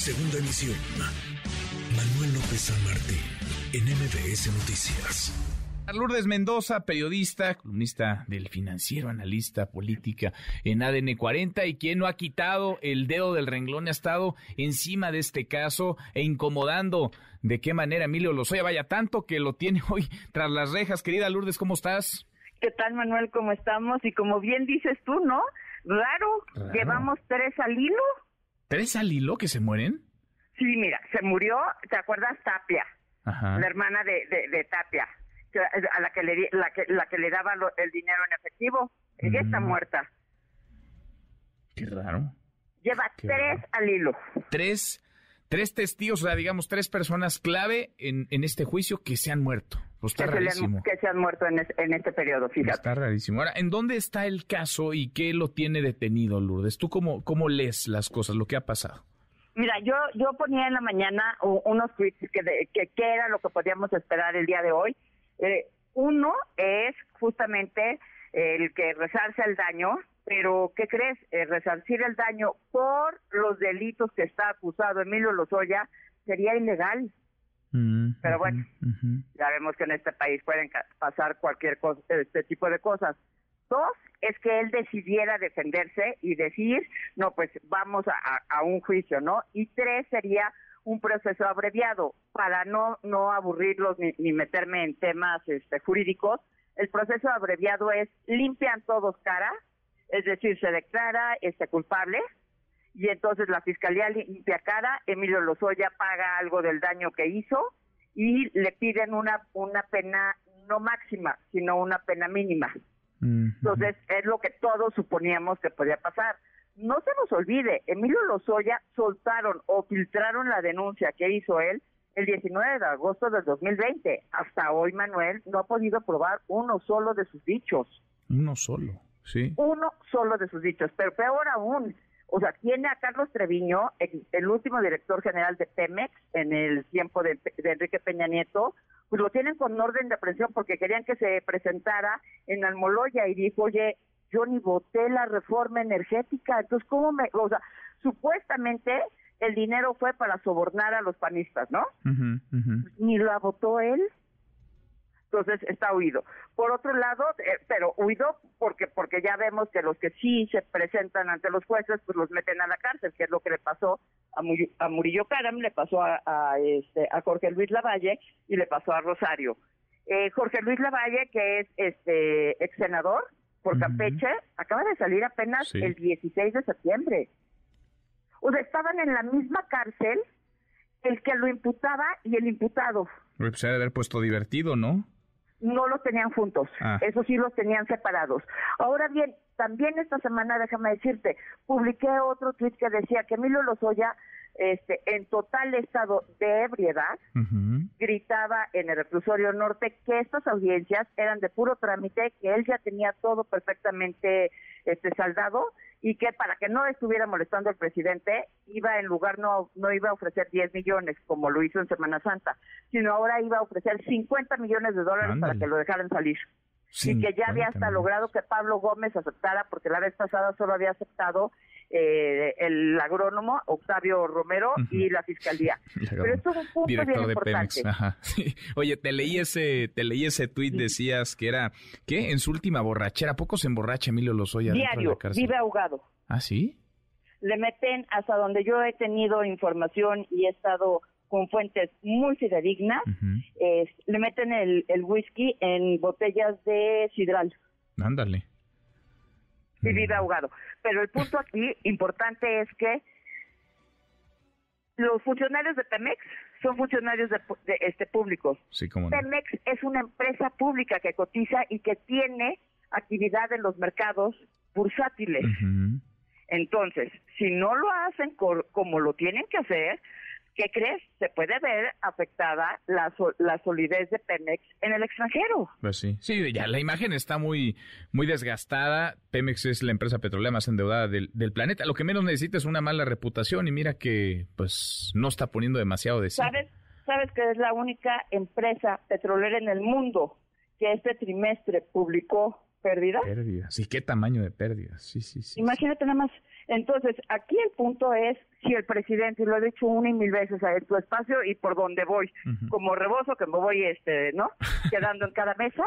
Segunda emisión. Manuel López San Martín, en MBS Noticias. Lourdes Mendoza, periodista, columnista del financiero, analista política en ADN 40 y quien no ha quitado el dedo del renglón, ha estado encima de este caso e incomodando de qué manera Emilio Lozoya vaya tanto que lo tiene hoy tras las rejas. Querida Lourdes, ¿cómo estás? ¿Qué tal, Manuel? ¿Cómo estamos? Y como bien dices tú, ¿no? Raro, llevamos tres al hilo. ¿Tres al hilo que se mueren? Sí, mira, se murió, ¿te acuerdas? Tapia, la hermana de, de Tapia a la que le, la que, la que le daba el dinero en efectivo. Ella está mm. muerta. Qué raro. Lleva tres al hilo. Tres, tres testigos, o sea, digamos, tres personas clave en, en este juicio que se han muerto. Pues está que rarísimo. que se han muerto en, en, este periodo, fíjate. Está rarísimo. Ahora, ¿en dónde está el caso y qué lo tiene detenido, Lourdes? ¿Tú cómo, cómo lees las cosas, lo que ha pasado? Mira, yo yo ponía en la mañana unos tweets que, que, que era lo que podíamos esperar el día de hoy eh, uno es justamente el que resarce el daño, pero ¿qué crees? Eh, resarcir el daño por los delitos que está acusado Emilio Lozoya sería ilegal. Mm, pero bueno, ya vemos que en este país pueden pasar cualquier cosa, este tipo de cosas. Dos, es que él decidiera defenderse y decir, no, pues vamos a, a un juicio, ¿no? Y tres sería un proceso abreviado para no no aburrirlos ni, meterme en temas este, jurídicos. El proceso abreviado es limpian todos cara, es decir, se declara este culpable y entonces la fiscalía limpia cara, Emilio Lozoya paga algo del daño que hizo y le piden una una pena no máxima, sino una pena mínima. Entonces, es lo que todos suponíamos que podía pasar no se nos olvide, Emilio Lozoya soltaron o filtraron la denuncia que hizo él el 19 de agosto del 2020. Hasta hoy Manuel no ha podido probar uno solo de sus dichos. Uno solo, sí. Uno solo de sus dichos, pero peor aún, o sea, tiene a Carlos Treviño, el, último director general de Pemex en el tiempo de, de, Enrique Peña Nieto, pues lo tienen con orden de aprehensión porque querían que se presentara en Almoloya y dijo, oye, yo ni voté la reforma energética, entonces, ¿cómo me...? O sea, supuestamente el dinero fue para sobornar a los panistas, ¿no? Ni la votó él. Entonces está huido. Por otro lado, eh, pero huido porque porque ya vemos que los que sí se presentan ante los jueces, pues los meten a la cárcel, que es lo que le pasó a, a Murillo Caram, le pasó a, este, a Jorge Luis Lavalle y le pasó a Rosario. Eh, Jorge Luis Lavalle, que es este ex senador, por Campeche acaba de salir apenas el 16 de septiembre. O sea, estaban en la misma cárcel el que lo imputaba y el imputado. Pues se debe haber puesto divertido, ¿no? No los tenían juntos, ah. eso sí los tenían separados. Ahora bien, también esta semana, déjame decirte, publiqué otro tweet que decía que Emilio Lozoya este, en total estado de ebriedad, gritaba en el reclusorio norte que estas audiencias eran de puro trámite, que él ya tenía todo perfectamente este, saldado y que para que no estuviera molestando al presidente, iba en lugar, no, no iba a ofrecer 10 millones como lo hizo en Semana Santa, sino ahora iba a ofrecer 50 millones de dólares para que lo dejaran salir. y que ya había hasta logrado que Pablo Gómez aceptara, porque la vez pasada solo había aceptado eh, el agrónomo Octavio Romero y la fiscalía. Pero esto es un punto bien de importante. Oye, te leí ese, te leí ese tuit, decías que era, ¿qué? En su última borrachera, ¿poco se emborracha Emilio Lozoya Diario, vive ahogado. ¿Ah, sí? Le meten hasta donde yo he tenido información y he estado con fuentes muy fidedignas, le meten el, el whisky en botellas de sidral. Ándale y vive ahogado. Pero el punto aquí importante es que los funcionarios de Pemex son funcionarios de, este públicos. Pemex es una empresa pública que cotiza y que tiene actividad en los mercados bursátiles. Entonces, si no lo hacen como lo tienen que hacer, ¿qué crees? Se puede ver afectada la, la solidez de Pemex en el extranjero. Pues sí, sí, ya la imagen está muy, muy desgastada. Pemex es la empresa petrolera más endeudada del, planeta. Lo que menos necesita es una mala reputación y mira que pues no está poniendo demasiado de sí. ¿Sabes? ¿Sabes que es la única empresa petrolera en el mundo que este trimestre publicó pérdidas. Pérdidas. ¿Y qué tamaño de pérdidas? Sí, sí, sí. Imagínate nada más. Entonces, aquí el punto es si el presidente, y lo he dicho una y mil veces a tu espacio y por donde voy, como rebozo que me voy, este, ¿no? Quedando en cada mesa,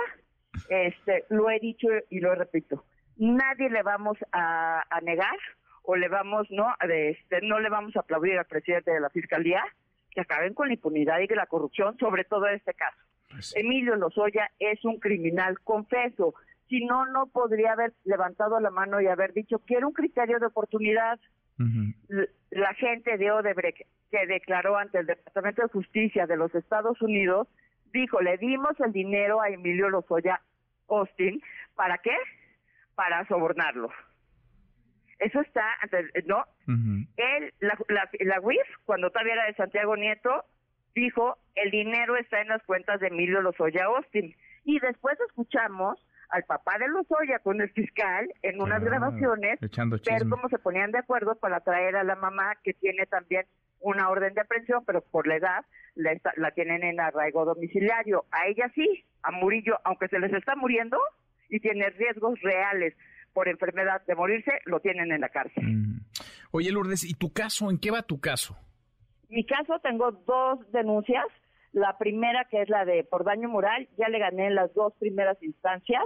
este, lo he dicho y lo repito. Nadie le vamos a, negar o le vamos, ¿no? Este, no le vamos a aplaudir al presidente de la fiscalía que acaben con la impunidad y la corrupción, sobre todo en este caso. Pues Emilio Lozoya es un criminal confeso. Si no, no podría haber levantado la mano y haber dicho que era un criterio de oportunidad. La gente de Odebrecht, que declaró ante el Departamento de Justicia de los Estados Unidos, dijo, le dimos el dinero a Emilio Lozoya Austin, ¿para qué? Para sobornarlo. Eso está, ¿no? Él, la, la, la UIF, cuando todavía era de Santiago Nieto, dijo, el dinero está en las cuentas de Emilio Lozoya Austin. Y después escuchamos al papá de Lozoya con el fiscal en unas ah, grabaciones ver cómo se ponían de acuerdo para traer a la mamá que tiene también una orden de aprehensión, pero por la edad la, la tienen en arraigo domiciliario. A ella sí, a Murillo, aunque se les está muriendo y tiene riesgos reales por enfermedad de morirse, lo tienen en la cárcel. Mm. Oye, Lourdes, ¿y tu caso? ¿En qué va tu caso? Mi caso tengo dos denuncias. La primera, que es la de por daño moral, ya le gané en las dos primeras instancias.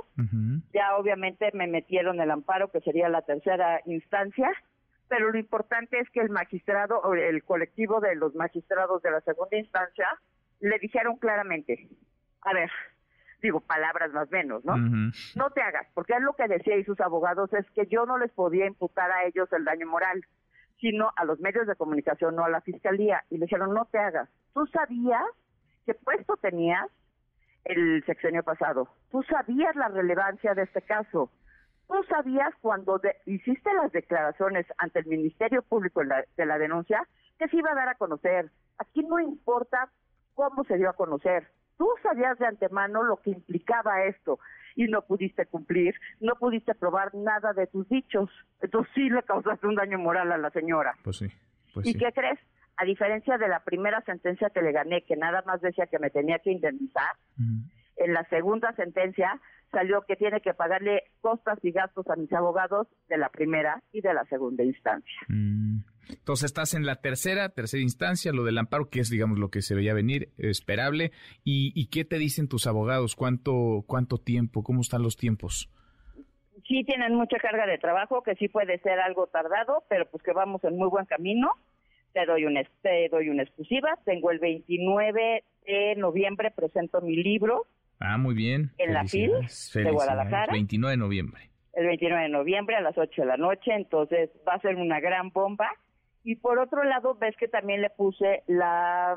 Ya obviamente me metieron el amparo, que sería la tercera instancia. Pero lo importante es que el magistrado, o el colectivo de los magistrados de la segunda instancia, le dijeron claramente, a ver, digo palabras más menos, ¿no? No te hagas, porque es lo que decía y sus abogados es que yo no les podía imputar a ellos el daño moral sino a los medios de comunicación, no a la fiscalía. Y le dijeron, no te hagas. Tú sabías qué puesto tenías el sexenio pasado. Tú sabías la relevancia de este caso. Tú sabías cuando hiciste las declaraciones ante el Ministerio Público de la denuncia que se iba a dar a conocer. Aquí no importa cómo se dio a conocer. Tú sabías de antemano lo que implicaba esto y no pudiste cumplir, no pudiste probar nada de tus dichos. Entonces sí le causaste un daño moral a la señora. Pues sí. Pues ¿Y qué crees? A diferencia de la primera sentencia que le gané, que nada más decía que me tenía que indemnizar, en la segunda sentencia salió que tiene que pagarle costas y gastos a mis abogados de la primera y de la segunda instancia. Mm. Entonces estás en la tercera, tercera instancia, lo del amparo, que es, digamos, lo que se veía venir, esperable. ¿Y, qué te dicen tus abogados? ¿Cuánto, ¿Cuánto tiempo? ¿Cómo están los tiempos? Sí tienen mucha carga de trabajo, que sí puede ser algo tardado, pero pues que vamos en muy buen camino. Te doy, un, te doy una exclusiva. Tengo el 29 de noviembre, presento mi libro. Ah, muy bien. En la FIL de Guadalajara. 29 de noviembre. El 29 de noviembre a las 8 de la noche, entonces va a ser una gran bomba y por otro lado, ves que también le puse la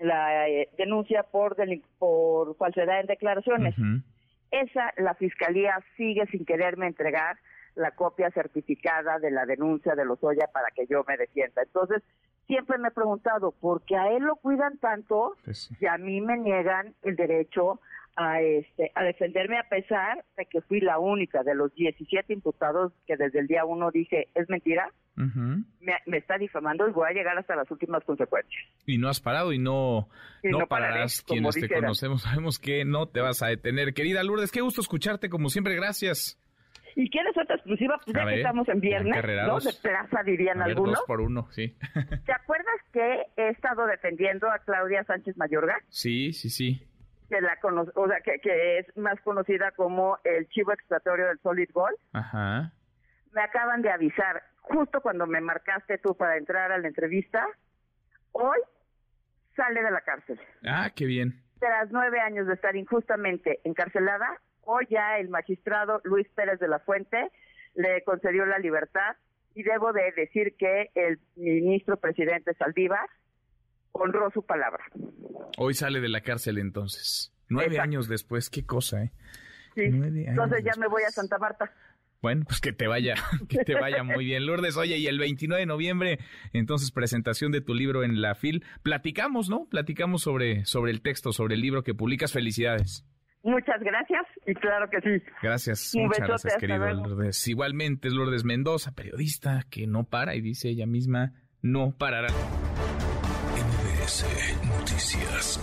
la eh, denuncia por por falsedad en declaraciones. Esa la fiscalía sigue sin quererme entregar la copia certificada de la denuncia de los Oya para que yo me defienda. Entonces, siempre me he preguntado, ¿por qué a él lo cuidan tanto pues y a mí me niegan el derecho a este a defenderme a pesar de que fui la única de los 17 imputados que desde el día uno dije es mentira me, está difamando y voy a llegar hasta las últimas consecuencias. Y no has parado y no no, pararás quienes te conocemos. Sabemos que no te vas a detener. Querida Lourdes qué gusto escucharte como siempre gracias ¿Y quieres otra exclusiva? Pues ya que estamos en viernes, dos de plaza dirían algunos. Dos por uno, sí. ¿Te acuerdas que he estado defendiendo a Claudia Sánchez Mayorga? Sí, sí, sí que la o sea, que, es más conocida como el chivo expiatorio del Solid Gold. Ajá. Me acaban de avisar, justo cuando me marcaste tú para entrar a la entrevista, hoy sale de la cárcel. Ah, qué bien. Tras nueve años de estar injustamente encarcelada, hoy ya el magistrado Luis Pérez de la Fuente le concedió la libertad y debo de decir que el ministro presidente Saldívar honró su palabra. Hoy sale de la cárcel entonces. Nueve años después, qué cosa, ¿eh? Sí. entonces ya me voy a Santa Marta. Bueno, pues que te vaya, que te vaya muy bien, Lourdes. Oye, y el 29 de noviembre, entonces presentación de tu libro en la FIL. Platicamos, ¿no? Platicamos sobre, sobre el texto, sobre el libro que publicas. Felicidades. Muchas gracias y claro que sí. Gracias, muchas gracias, querido Lourdes. Igualmente es Lourdes Mendoza, periodista que no para y dice ella misma, no parará. Noticias.